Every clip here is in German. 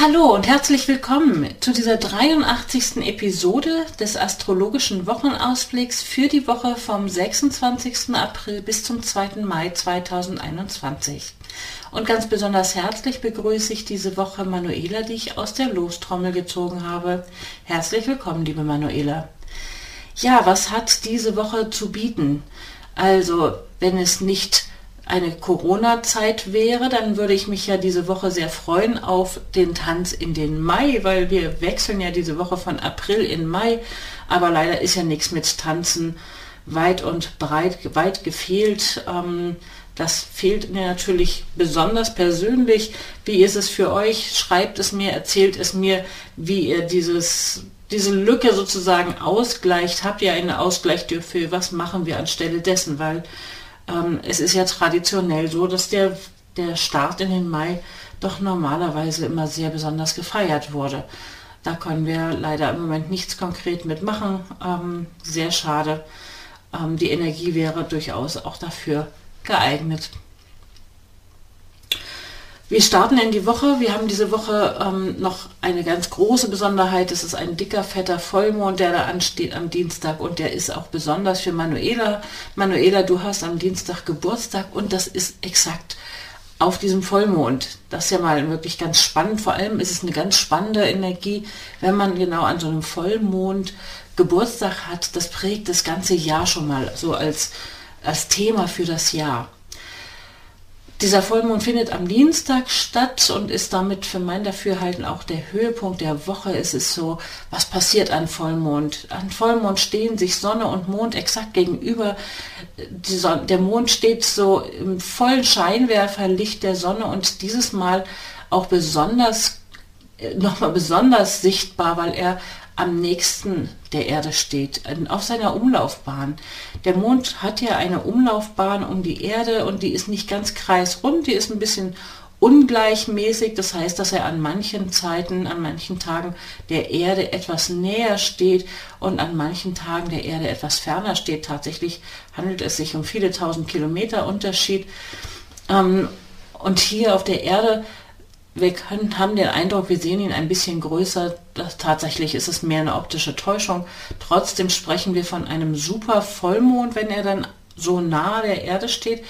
Hallo und herzlich willkommen zu dieser 83. Episode des astrologischen Wochenausblicks für die Woche vom 26. April bis zum 2. Mai 2021. Und ganz besonders herzlich begrüße ich diese Woche Manuela, die ich aus der Lostrommel gezogen habe. Herzlich willkommen, liebe Manuela. Ja, was hat diese Woche zu bieten? Also, wenn es nicht eine Corona-Zeit wäre, dann würde ich mich ja diese Woche sehr freuen auf den Tanz in den Mai, weil wir wechseln ja diese Woche von April in Mai. Aber leider ist ja nichts mit Tanzen weit und breit, weit gefehlt. Ähm, das fehlt mir natürlich besonders persönlich. Wie ist es für euch? Schreibt es mir, erzählt es mir, wie ihr dieses, diese Lücke sozusagen ausgleicht. Habt ihr einen Ausgleich dafür? Was machen wir anstelle dessen? Weil ähm, es ist ja traditionell so, dass der, der Start in den Mai doch normalerweise immer sehr besonders gefeiert wurde. Da können wir leider im Moment nichts konkret mitmachen. Ähm, sehr schade. Ähm, die Energie wäre durchaus auch dafür geeignet. Wir starten in die Woche. Wir haben diese Woche ähm, noch eine ganz große Besonderheit. Es ist ein dicker, fetter Vollmond, der da ansteht am Dienstag und der ist auch besonders für Manuela. Manuela, du hast am Dienstag Geburtstag und das ist exakt auf diesem Vollmond. Das ist ja mal wirklich ganz spannend. Vor allem ist es eine ganz spannende Energie, wenn man genau an so einem Vollmond Geburtstag hat. Das prägt das ganze Jahr schon mal so als, als Thema für das Jahr. Dieser Vollmond findet am Dienstag statt und ist damit für mein Dafürhalten auch der Höhepunkt der Woche. Es ist so, was passiert an Vollmond? An Vollmond stehen sich Sonne und Mond exakt gegenüber. Sonne, der Mond steht so im vollen Scheinwerferlicht der Sonne und dieses Mal auch besonders, äh, nochmal besonders sichtbar, weil er am nächsten der Erde steht, auf seiner Umlaufbahn. Der Mond hat ja eine Umlaufbahn um die Erde und die ist nicht ganz kreisrund, die ist ein bisschen ungleichmäßig. Das heißt, dass er an manchen Zeiten, an manchen Tagen der Erde etwas näher steht und an manchen Tagen der Erde etwas ferner steht. Tatsächlich handelt es sich um viele tausend Kilometer Unterschied. Ähm, und hier auf der Erde wir können, haben den Eindruck, wir sehen ihn ein bisschen größer. Das, tatsächlich ist es mehr eine optische Täuschung. Trotzdem sprechen wir von einem super Vollmond, wenn er dann so nah der Erde steht.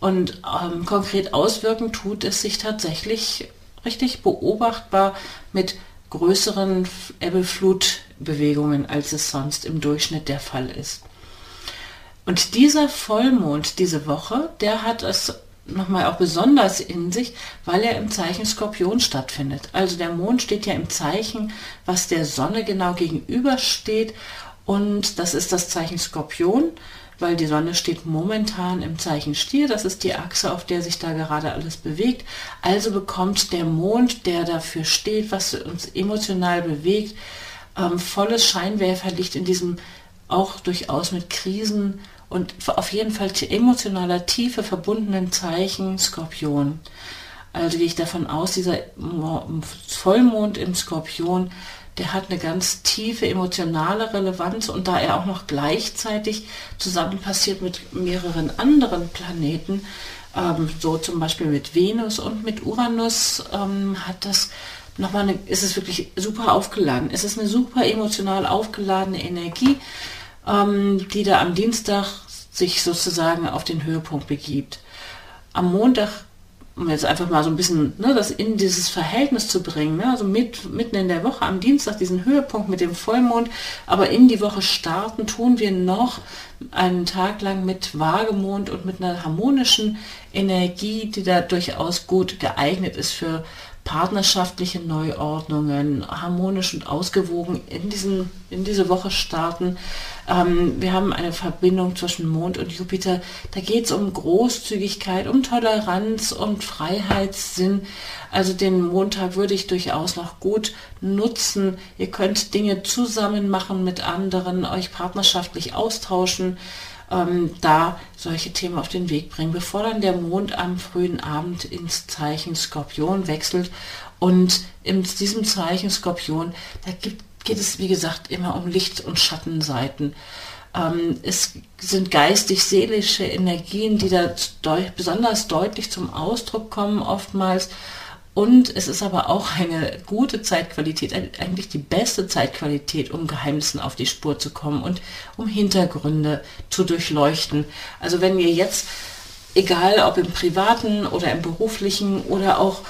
Und ähm, konkret auswirken tut es sich tatsächlich richtig beobachtbar mit größeren Ebbeflutbewegungen, als es sonst im Durchschnitt der Fall ist. Und dieser Vollmond diese Woche, der hat es nochmal auch besonders in sich, weil er im Zeichen Skorpion stattfindet. Also der Mond steht ja im Zeichen, was der Sonne genau gegenübersteht. Und das ist das Zeichen Skorpion, weil die Sonne steht momentan im Zeichen Stier. Das ist die Achse, auf der sich da gerade alles bewegt. Also bekommt der Mond, der dafür steht, was uns emotional bewegt, ähm, volles Scheinwerferlicht in diesem auch durchaus mit Krisen und auf jeden Fall emotionaler Tiefe verbundenen Zeichen Skorpion. Also gehe ich davon aus, dieser Vollmond im Skorpion, der hat eine ganz tiefe emotionale Relevanz und da er auch noch gleichzeitig zusammen passiert mit mehreren anderen Planeten, ähm, so zum Beispiel mit Venus und mit Uranus, ähm, hat das nochmal eine, ist es wirklich super aufgeladen. Es ist eine super emotional aufgeladene Energie die da am Dienstag sich sozusagen auf den Höhepunkt begibt. Am Montag, um jetzt einfach mal so ein bisschen ne, das in dieses Verhältnis zu bringen, ne, also mit, mitten in der Woche, am Dienstag diesen Höhepunkt mit dem Vollmond, aber in die Woche starten, tun wir noch einen Tag lang mit Waagemond und mit einer harmonischen Energie, die da durchaus gut geeignet ist für partnerschaftliche Neuordnungen harmonisch und ausgewogen in, diesen, in diese Woche starten. Ähm, wir haben eine Verbindung zwischen Mond und Jupiter. Da geht es um Großzügigkeit, um Toleranz und Freiheitssinn. Also den Montag würde ich durchaus noch gut nutzen. Ihr könnt Dinge zusammen machen mit anderen, euch partnerschaftlich austauschen ähm, da solche Themen auf den Weg bringen, bevor dann der Mond am frühen Abend ins Zeichen Skorpion wechselt. Und in diesem Zeichen Skorpion, da gibt, geht es, wie gesagt, immer um Licht- und Schattenseiten. Ähm, es sind geistig-seelische Energien, die da deut besonders deutlich zum Ausdruck kommen oftmals. Und es ist aber auch eine gute Zeitqualität, eigentlich die beste Zeitqualität, um Geheimnissen auf die Spur zu kommen und um Hintergründe zu durchleuchten. Also wenn ihr jetzt, egal ob im privaten oder im beruflichen oder auch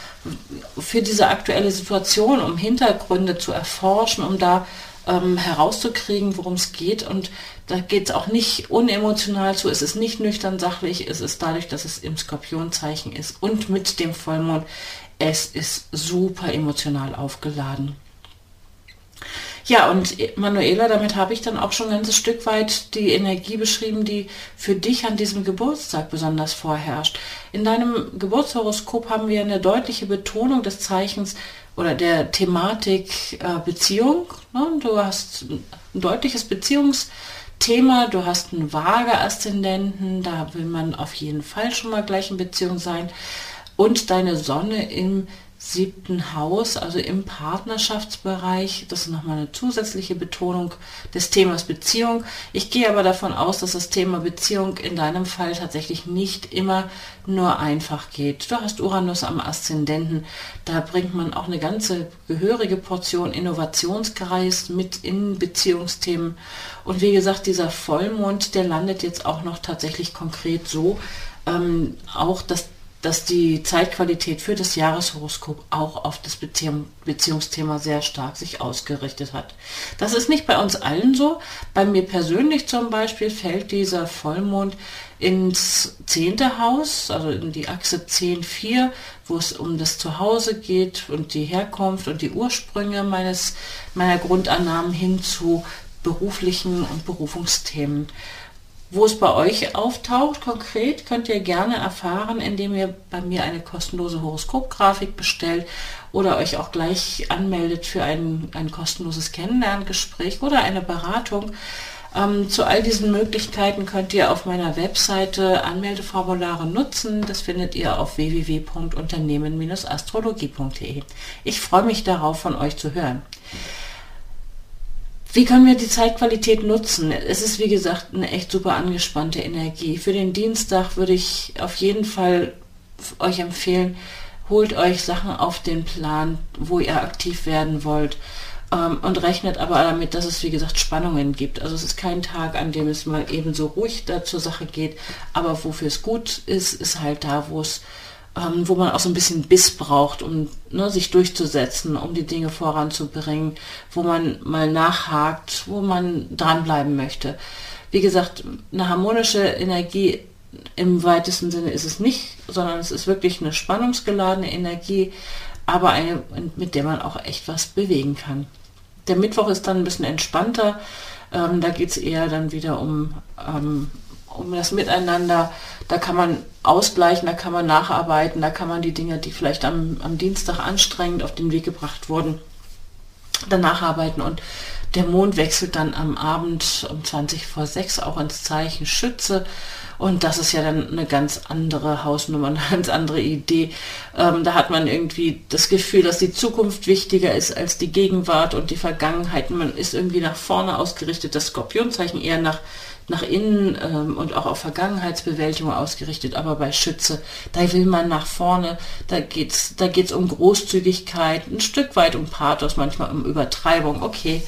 für diese aktuelle Situation, um Hintergründe zu erforschen, um da ähm, herauszukriegen, worum es geht. Und da geht es auch nicht unemotional zu, es ist nicht nüchtern sachlich, es ist dadurch, dass es im Skorpionzeichen ist und mit dem Vollmond es ist super emotional aufgeladen. Ja, und Manuela, damit habe ich dann auch schon ein ganzes Stück weit die Energie beschrieben, die für dich an diesem Geburtstag besonders vorherrscht. In deinem Geburtshoroskop haben wir eine deutliche Betonung des Zeichens oder der Thematik äh, Beziehung. Ne? Du hast ein deutliches Beziehungsthema, du hast einen vage Aszendenten, da will man auf jeden Fall schon mal gleich in Beziehung sein und deine Sonne im siebten Haus, also im Partnerschaftsbereich. Das ist nochmal eine zusätzliche Betonung des Themas Beziehung. Ich gehe aber davon aus, dass das Thema Beziehung in deinem Fall tatsächlich nicht immer nur einfach geht. Du hast Uranus am Aszendenten. Da bringt man auch eine ganze gehörige Portion Innovationskreis mit in Beziehungsthemen. Und wie gesagt, dieser Vollmond, der landet jetzt auch noch tatsächlich konkret so, ähm, auch das dass die Zeitqualität für das Jahreshoroskop auch auf das Beziehung, Beziehungsthema sehr stark sich ausgerichtet hat. Das ist nicht bei uns allen so. Bei mir persönlich zum Beispiel fällt dieser Vollmond ins zehnte Haus, also in die Achse 10-4, wo es um das Zuhause geht und die Herkunft und die Ursprünge meines, meiner Grundannahmen hin zu beruflichen und Berufungsthemen. Wo es bei euch auftaucht, konkret, könnt ihr gerne erfahren, indem ihr bei mir eine kostenlose Horoskopgrafik bestellt oder euch auch gleich anmeldet für ein, ein kostenloses Kennenlerngespräch oder eine Beratung. Ähm, zu all diesen Möglichkeiten könnt ihr auf meiner Webseite Anmeldeformulare nutzen. Das findet ihr auf www.unternehmen-astrologie.de. Ich freue mich darauf, von euch zu hören. Wie können wir die Zeitqualität nutzen? Es ist wie gesagt eine echt super angespannte Energie. Für den Dienstag würde ich auf jeden Fall euch empfehlen, holt euch Sachen auf den Plan, wo ihr aktiv werden wollt ähm, und rechnet aber damit, dass es wie gesagt Spannungen gibt. Also es ist kein Tag, an dem es mal eben so ruhig da zur Sache geht, aber wofür es gut ist, ist halt da, wo es ähm, wo man auch so ein bisschen Biss braucht, um ne, sich durchzusetzen, um die Dinge voranzubringen, wo man mal nachhakt, wo man dranbleiben möchte. Wie gesagt, eine harmonische Energie im weitesten Sinne ist es nicht, sondern es ist wirklich eine spannungsgeladene Energie, aber eine, mit der man auch echt was bewegen kann. Der Mittwoch ist dann ein bisschen entspannter. Ähm, da geht es eher dann wieder um ähm, um das Miteinander. Da kann man ausgleichen, da kann man nacharbeiten, da kann man die Dinge, die vielleicht am, am Dienstag anstrengend auf den Weg gebracht wurden, dann nacharbeiten. Und der Mond wechselt dann am Abend um 20 vor 6 auch ins Zeichen Schütze. Und das ist ja dann eine ganz andere Hausnummer, eine ganz andere Idee. Ähm, da hat man irgendwie das Gefühl, dass die Zukunft wichtiger ist als die Gegenwart und die Vergangenheit. Man ist irgendwie nach vorne ausgerichtet, das Skorpionzeichen eher nach nach innen ähm, und auch auf Vergangenheitsbewältigung ausgerichtet, aber bei Schütze, da will man nach vorne, da geht's, da geht's um Großzügigkeit, ein Stück weit um Pathos, manchmal um Übertreibung, okay.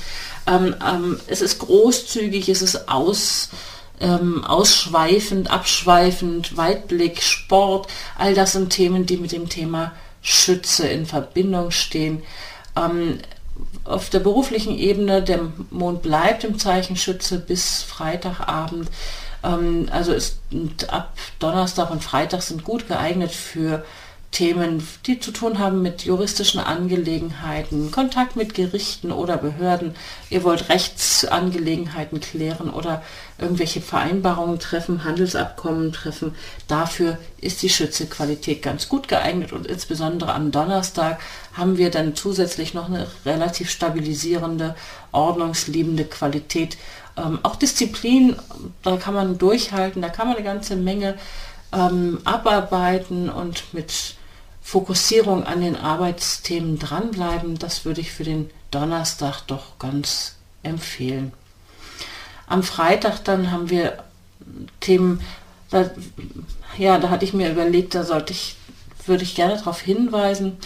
Ähm, ähm, es ist großzügig, es ist aus, ähm, ausschweifend, abschweifend, Weitblick, Sport, all das sind Themen, die mit dem Thema Schütze in Verbindung stehen. Ähm, auf der beruflichen Ebene, der Mond bleibt im Zeichen Schütze bis Freitagabend. Ähm, also ist ab Donnerstag und Freitag sind gut geeignet für Themen, die zu tun haben mit juristischen Angelegenheiten, Kontakt mit Gerichten oder Behörden. Ihr wollt Rechtsangelegenheiten klären oder irgendwelche Vereinbarungen treffen, Handelsabkommen treffen. Dafür ist die Schütze-Qualität ganz gut geeignet und insbesondere am Donnerstag haben wir dann zusätzlich noch eine relativ stabilisierende, ordnungsliebende Qualität. Ähm, auch Disziplin, da kann man durchhalten, da kann man eine ganze Menge ähm, abarbeiten und mit Fokussierung an den Arbeitsthemen dranbleiben, das würde ich für den Donnerstag doch ganz empfehlen. Am Freitag dann haben wir Themen, da, ja, da hatte ich mir überlegt, da sollte ich, würde ich gerne darauf hinweisen,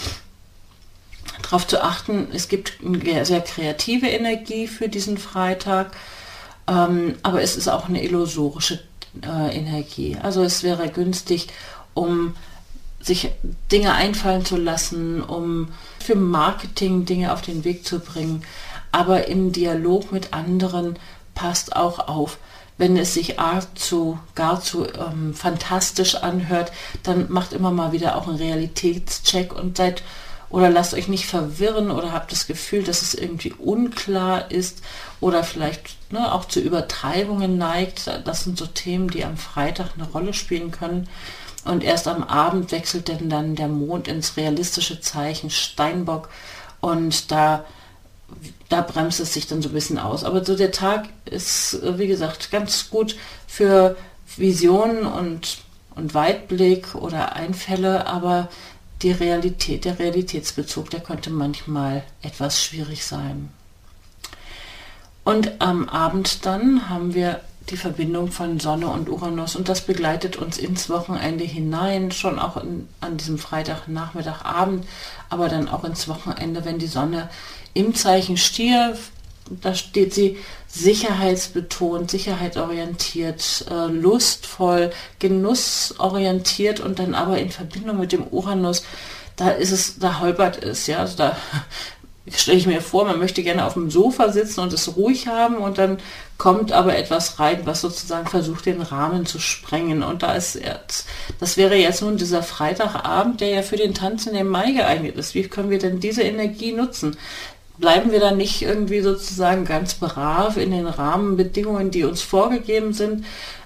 darauf zu achten, es gibt eine sehr kreative Energie für diesen Freitag, ähm, aber es ist auch eine illusorische äh, Energie. Also es wäre günstig, um sich Dinge einfallen zu lassen, um für Marketing Dinge auf den Weg zu bringen. Aber im Dialog mit anderen passt auch auf. Wenn es sich zu, gar zu ähm, fantastisch anhört, dann macht immer mal wieder auch einen Realitätscheck und seid oder lasst euch nicht verwirren oder habt das Gefühl, dass es irgendwie unklar ist oder vielleicht ne, auch zu Übertreibungen neigt. Das sind so Themen, die am Freitag eine Rolle spielen können. Und erst am Abend wechselt denn dann der Mond ins realistische Zeichen Steinbock und da, da bremst es sich dann so ein bisschen aus. Aber so der Tag ist, wie gesagt, ganz gut für Visionen und, und Weitblick oder Einfälle, aber die Realität, der Realitätsbezug, der könnte manchmal etwas schwierig sein. Und am Abend dann haben wir die Verbindung von Sonne und Uranus und das begleitet uns ins Wochenende hinein, schon auch in, an diesem Freitagnachmittag, Abend, aber dann auch ins Wochenende, wenn die Sonne im Zeichen Stier, da steht sie sicherheitsbetont, sicherheitsorientiert, äh, lustvoll, genussorientiert und dann aber in Verbindung mit dem Uranus, da ist es, da holpert es, ja, also da stelle ich mir vor, man möchte gerne auf dem Sofa sitzen und es ruhig haben und dann kommt aber etwas rein, was sozusagen versucht, den Rahmen zu sprengen. Und da ist jetzt, das wäre jetzt nun dieser Freitagabend, der ja für den Tanz in dem Mai geeignet ist. Wie können wir denn diese Energie nutzen? Bleiben wir dann nicht irgendwie sozusagen ganz brav in den Rahmenbedingungen, die uns vorgegeben sind,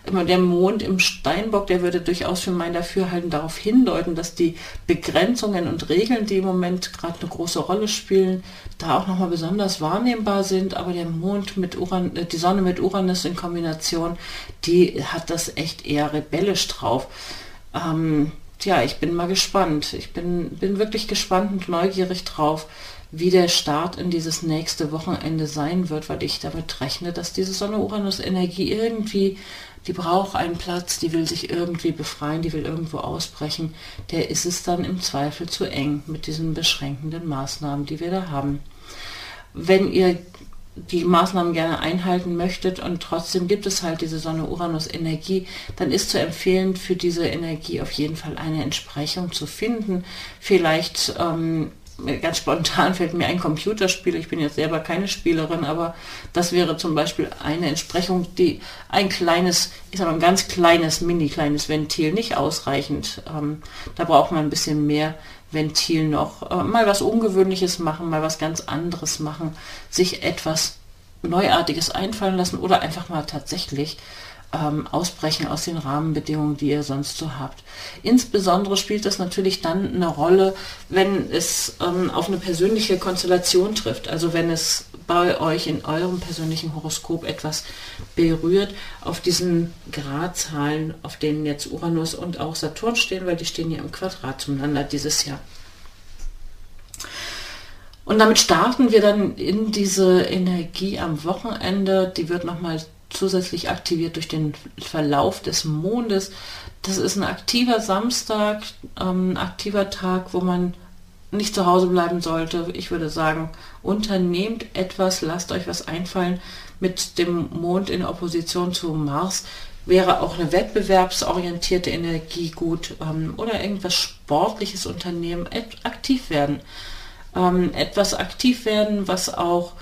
immer der Mond im Steinbock, der würde durchaus für mein Dafürhalten darauf hindeuten, dass die Begrenzungen und Regeln, die im Moment gerade eine große Rolle spielen, da auch nochmal besonders wahrnehmbar sind. Aber der Mond mit Uran, äh, die Sonne mit Uranus in Kombination, die hat das echt eher rebellisch drauf. Ähm, tja, ich bin mal gespannt. Ich bin, bin wirklich gespannt und neugierig drauf, wie der Start in dieses nächste Wochenende sein wird, weil ich damit rechne, dass diese Sonne-Uranus-Energie irgendwie die braucht einen Platz, die will sich irgendwie befreien, die will irgendwo ausbrechen, der ist es dann im Zweifel zu eng mit diesen beschränkenden Maßnahmen, die wir da haben. Wenn ihr die Maßnahmen gerne einhalten möchtet und trotzdem gibt es halt diese Sonne-Uranus-Energie, dann ist zu empfehlen, für diese Energie auf jeden Fall eine Entsprechung zu finden. Vielleicht ähm, ganz spontan fällt mir ein Computerspiel. Ich bin jetzt selber keine Spielerin, aber das wäre zum Beispiel eine Entsprechung, die ein kleines, ich sage mal ein ganz kleines, mini kleines Ventil nicht ausreichend. Ähm, da braucht man ein bisschen mehr Ventil noch. Äh, mal was Ungewöhnliches machen, mal was ganz anderes machen, sich etwas Neuartiges einfallen lassen oder einfach mal tatsächlich ähm, ausbrechen aus den Rahmenbedingungen, die ihr sonst so habt. Insbesondere spielt das natürlich dann eine Rolle, wenn es ähm, auf eine persönliche Konstellation trifft. Also wenn es bei euch in eurem persönlichen Horoskop etwas berührt, auf diesen Gradzahlen, auf denen jetzt Uranus und auch Saturn stehen, weil die stehen ja im Quadrat zueinander dieses Jahr. Und damit starten wir dann in diese Energie am Wochenende. Die wird nochmal zusätzlich aktiviert durch den Verlauf des Mondes. Das ist ein aktiver Samstag, ähm, ein aktiver Tag, wo man nicht zu Hause bleiben sollte. Ich würde sagen, unternehmt etwas, lasst euch was einfallen. Mit dem Mond in Opposition zu Mars wäre auch eine wettbewerbsorientierte Energie gut ähm, oder irgendwas Sportliches unternehmen, aktiv werden. Ähm, etwas aktiv werden, was auch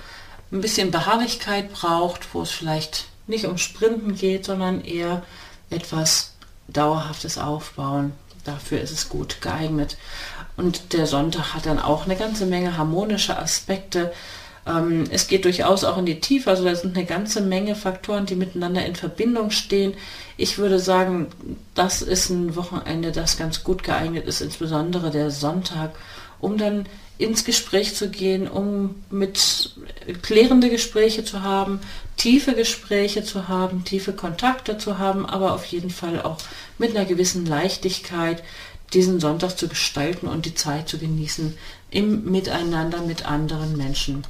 ein bisschen Beharrlichkeit braucht, wo es vielleicht nicht um Sprinten geht, sondern eher etwas Dauerhaftes aufbauen. dafür ist es gut geeignet. Und der Sonntag hat dann auch eine ganze Menge harmonische Aspekte. Ähm, es geht durchaus auch in die Tiefe, also da sind eine ganze Menge Faktoren, die miteinander in Verbindung stehen. Ich würde sagen, das ist ein Wochenende, das ganz gut geeignet ist, insbesondere der Sonntag, um dann ins Gespräch zu gehen, um mit klärende Gespräche zu haben, tiefe Gespräche zu haben, tiefe Kontakte zu haben, aber auf jeden Fall auch mit einer gewissen Leichtigkeit diesen Sonntag zu gestalten und die Zeit zu genießen im Miteinander mit anderen Menschen.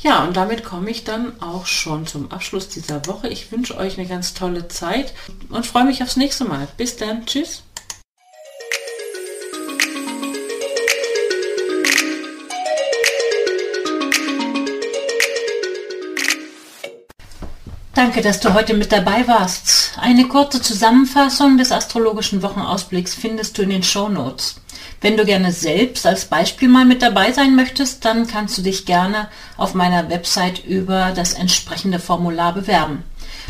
Ja, und damit komme ich dann auch schon zum Abschluss dieser Woche. Ich wünsche euch eine ganz tolle Zeit und freue mich aufs nächste Mal. Bis dann. Tschüss. Danke, dass du heute mit dabei warst. Eine kurze Zusammenfassung des astrologischen Wochenausblicks findest du in den Show Notes. Wenn du gerne selbst als Beispiel mal mit dabei sein möchtest, dann kannst du dich gerne auf meiner Website über das entsprechende Formular bewerben.